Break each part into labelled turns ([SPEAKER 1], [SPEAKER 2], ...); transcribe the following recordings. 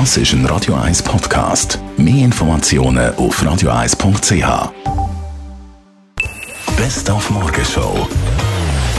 [SPEAKER 1] Das ist ein Radio 1 Podcast. Mehr Informationen auf radio1.ch. Best auf Morgenshow.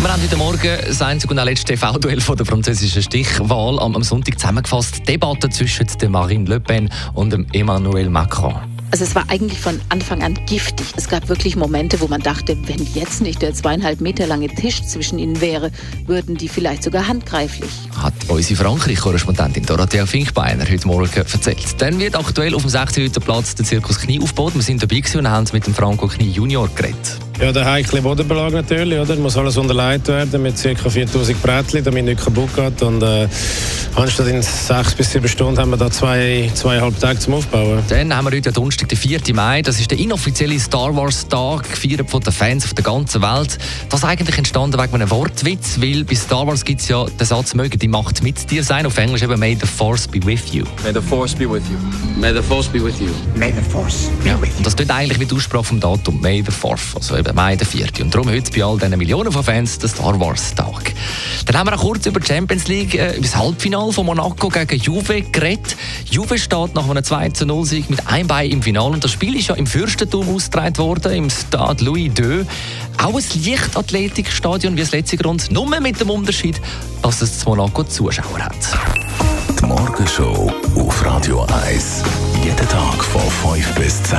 [SPEAKER 2] Wir haben heute Morgen das einzige und letzte TV-Duell der französischen Stichwahl am, Sonntag zusammengefasst. Debatte zwischen Marine Le Pen und Emmanuel Macron.
[SPEAKER 3] Also es war eigentlich von Anfang an giftig. Es gab wirklich Momente, wo man dachte, wenn jetzt nicht der zweieinhalb Meter lange Tisch zwischen ihnen wäre, würden die vielleicht sogar handgreiflich.
[SPEAKER 2] Hat unsere Frankreich-Korrespondentin Dorothea Finkbeiner heute Morgen erzählt. Dann wird aktuell auf dem 16. Platz der Zirkus Knie aufgebaut. Wir sind dabei und haben mit dem Franco Knie Junior geredet.
[SPEAKER 4] Ja, der heikle Bodenbelag natürlich, oder? Muss alles unterlegt werden mit ca. 4000 Brettchen, damit nicht kaputt geht. Und äh, anstatt in sechs bis sieben Stunden haben wir da zwei, zweieinhalb Tage zum Aufbauen.
[SPEAKER 2] Dann haben wir heute Donnerstag, den 4. Mai. Das ist der inoffizielle Star Wars Tag, gefeiert von den Fans auf der ganzen Welt. Das ist eigentlich entstanden wegen einem Wortwitz, weil bei Star Wars gibt es ja den Satz, möge die Macht mit dir sein. Auf Englisch eben May the Force be with you.
[SPEAKER 5] May the Force be with you. May the Force be with you.
[SPEAKER 6] May the Force be with you.
[SPEAKER 2] Und das tut eigentlich wie die Aussprache vom Datum, May the Fourth. Also eben Mai der 4. Und darum heute bei all diesen Millionen von Fans der Star Wars Tag. Dann haben wir auch kurz über die Champions League, äh, über das Halbfinale von Monaco gegen Juve geredet. Juve steht nach einem 2-0-Sieg mit einem Bein im Finale und das Spiel ist ja im Fürstentum ausgetragen worden, im Stade Louis II. Auch ein Leichtathletikstadion wie das letzte Grund, nur mit dem Unterschied, dass es zu Monaco Zuschauer hat.
[SPEAKER 1] Die Morgenshow auf Radio 1. Jeden Tag von 5 bis 10.